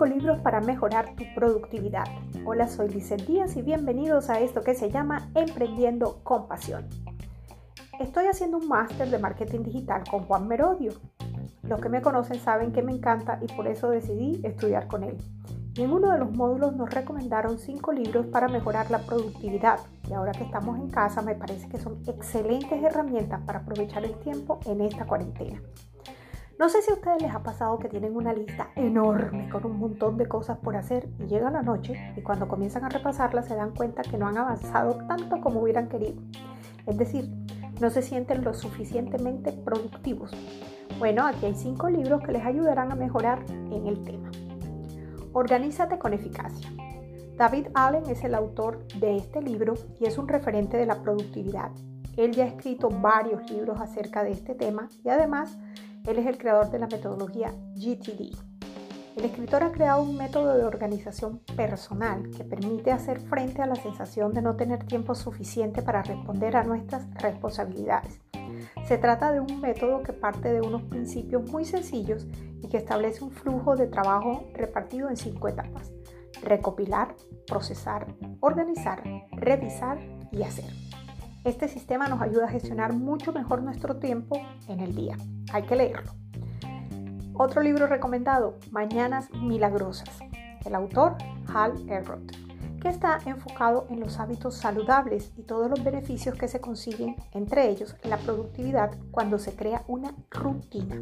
5 libros para mejorar tu productividad. Hola, soy Lizeth Díaz y bienvenidos a esto que se llama Emprendiendo con Pasión. Estoy haciendo un máster de marketing digital con Juan Merodio. Los que me conocen saben que me encanta y por eso decidí estudiar con él. Y en uno de los módulos nos recomendaron 5 libros para mejorar la productividad. Y ahora que estamos en casa me parece que son excelentes herramientas para aprovechar el tiempo en esta cuarentena. No sé si a ustedes les ha pasado que tienen una lista enorme con un montón de cosas por hacer y llega la noche y cuando comienzan a repasarla se dan cuenta que no han avanzado tanto como hubieran querido. Es decir, no se sienten lo suficientemente productivos. Bueno, aquí hay cinco libros que les ayudarán a mejorar en el tema. Organízate con eficacia. David Allen es el autor de este libro y es un referente de la productividad. Él ya ha escrito varios libros acerca de este tema y además él es el creador de la metodología GTD. El escritor ha creado un método de organización personal que permite hacer frente a la sensación de no tener tiempo suficiente para responder a nuestras responsabilidades. Se trata de un método que parte de unos principios muy sencillos y que establece un flujo de trabajo repartido en cinco etapas. Recopilar, procesar, organizar, revisar y hacer. Este sistema nos ayuda a gestionar mucho mejor nuestro tiempo en el día. Hay que leerlo. Otro libro recomendado, Mañanas Milagrosas. El autor, Hal Elrod, que está enfocado en los hábitos saludables y todos los beneficios que se consiguen, entre ellos la productividad, cuando se crea una rutina.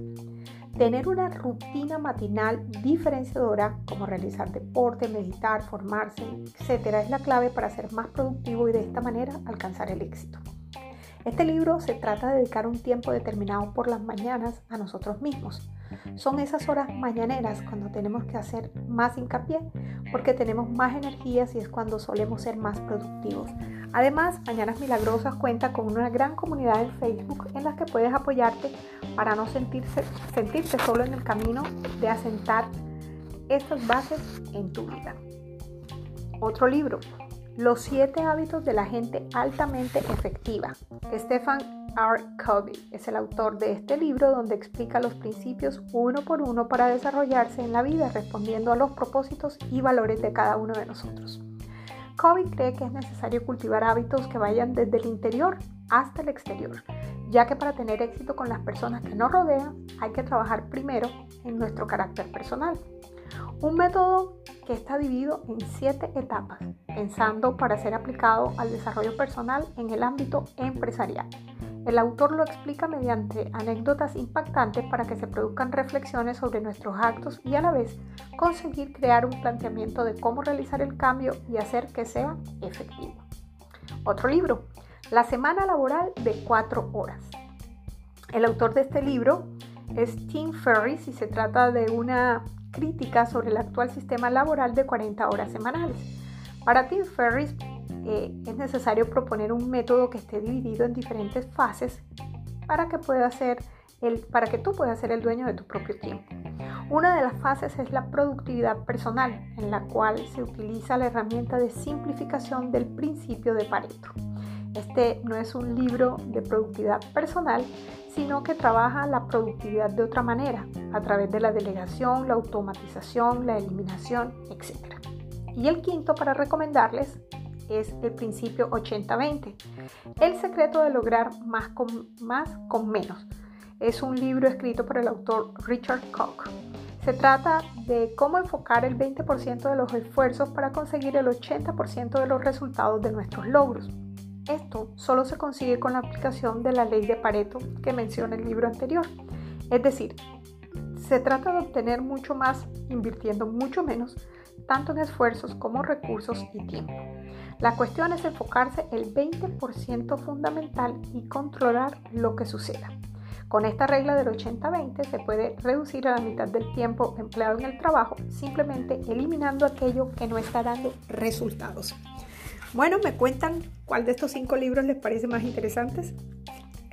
Tener una rutina matinal diferenciadora, como realizar deporte, meditar, formarse, etc., es la clave para ser más productivo y de esta manera alcanzar el éxito. Este libro se trata de dedicar un tiempo determinado por las mañanas a nosotros mismos. Son esas horas mañaneras cuando tenemos que hacer más hincapié porque tenemos más energías y es cuando solemos ser más productivos. Además, Mañanas Milagrosas cuenta con una gran comunidad en Facebook en la que puedes apoyarte para no sentirse, sentirte solo en el camino de asentar estas bases en tu vida. Otro libro, Los siete hábitos de la gente altamente efectiva. Stefan R. Covey es el autor de este libro donde explica los principios uno por uno para desarrollarse en la vida respondiendo a los propósitos y valores de cada uno de nosotros. Covey cree que es necesario cultivar hábitos que vayan desde el interior hasta el exterior, ya que para tener éxito con las personas que nos rodean hay que trabajar primero en nuestro carácter personal. Un método que está dividido en siete etapas, pensando para ser aplicado al desarrollo personal en el ámbito empresarial. El autor lo explica mediante anécdotas impactantes para que se produzcan reflexiones sobre nuestros actos y a la vez conseguir crear un planteamiento de cómo realizar el cambio y hacer que sea efectivo. Otro libro, La semana laboral de cuatro horas. El autor de este libro es Tim Ferriss y se trata de una crítica sobre el actual sistema laboral de 40 horas semanales. Para Tim Ferriss, eh, es necesario proponer un método que esté dividido en diferentes fases para que, pueda ser el, para que tú puedas ser el dueño de tu propio tiempo. Una de las fases es la productividad personal, en la cual se utiliza la herramienta de simplificación del principio de Pareto. Este no es un libro de productividad personal, sino que trabaja la productividad de otra manera, a través de la delegación, la automatización, la eliminación, etc. Y el quinto para recomendarles es el principio 80-20. El secreto de lograr más con, más con menos. Es un libro escrito por el autor Richard Koch. Se trata de cómo enfocar el 20% de los esfuerzos para conseguir el 80% de los resultados de nuestros logros. Esto solo se consigue con la aplicación de la ley de Pareto que menciona el libro anterior. Es decir, se trata de obtener mucho más invirtiendo mucho menos, tanto en esfuerzos como recursos y tiempo. La cuestión es enfocarse el 20% fundamental y controlar lo que suceda. Con esta regla del 80-20 se puede reducir a la mitad del tiempo empleado en el trabajo simplemente eliminando aquello que no está dando resultados. Bueno, me cuentan cuál de estos cinco libros les parece más interesantes.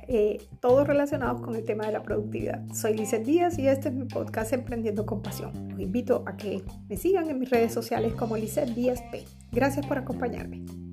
Eh, todos relacionados con el tema de la productividad. Soy Lizeth Díaz y este es mi podcast Emprendiendo con Pasión. Los invito a que me sigan en mis redes sociales como Lizeth Díaz P. Gracias por acompañarme.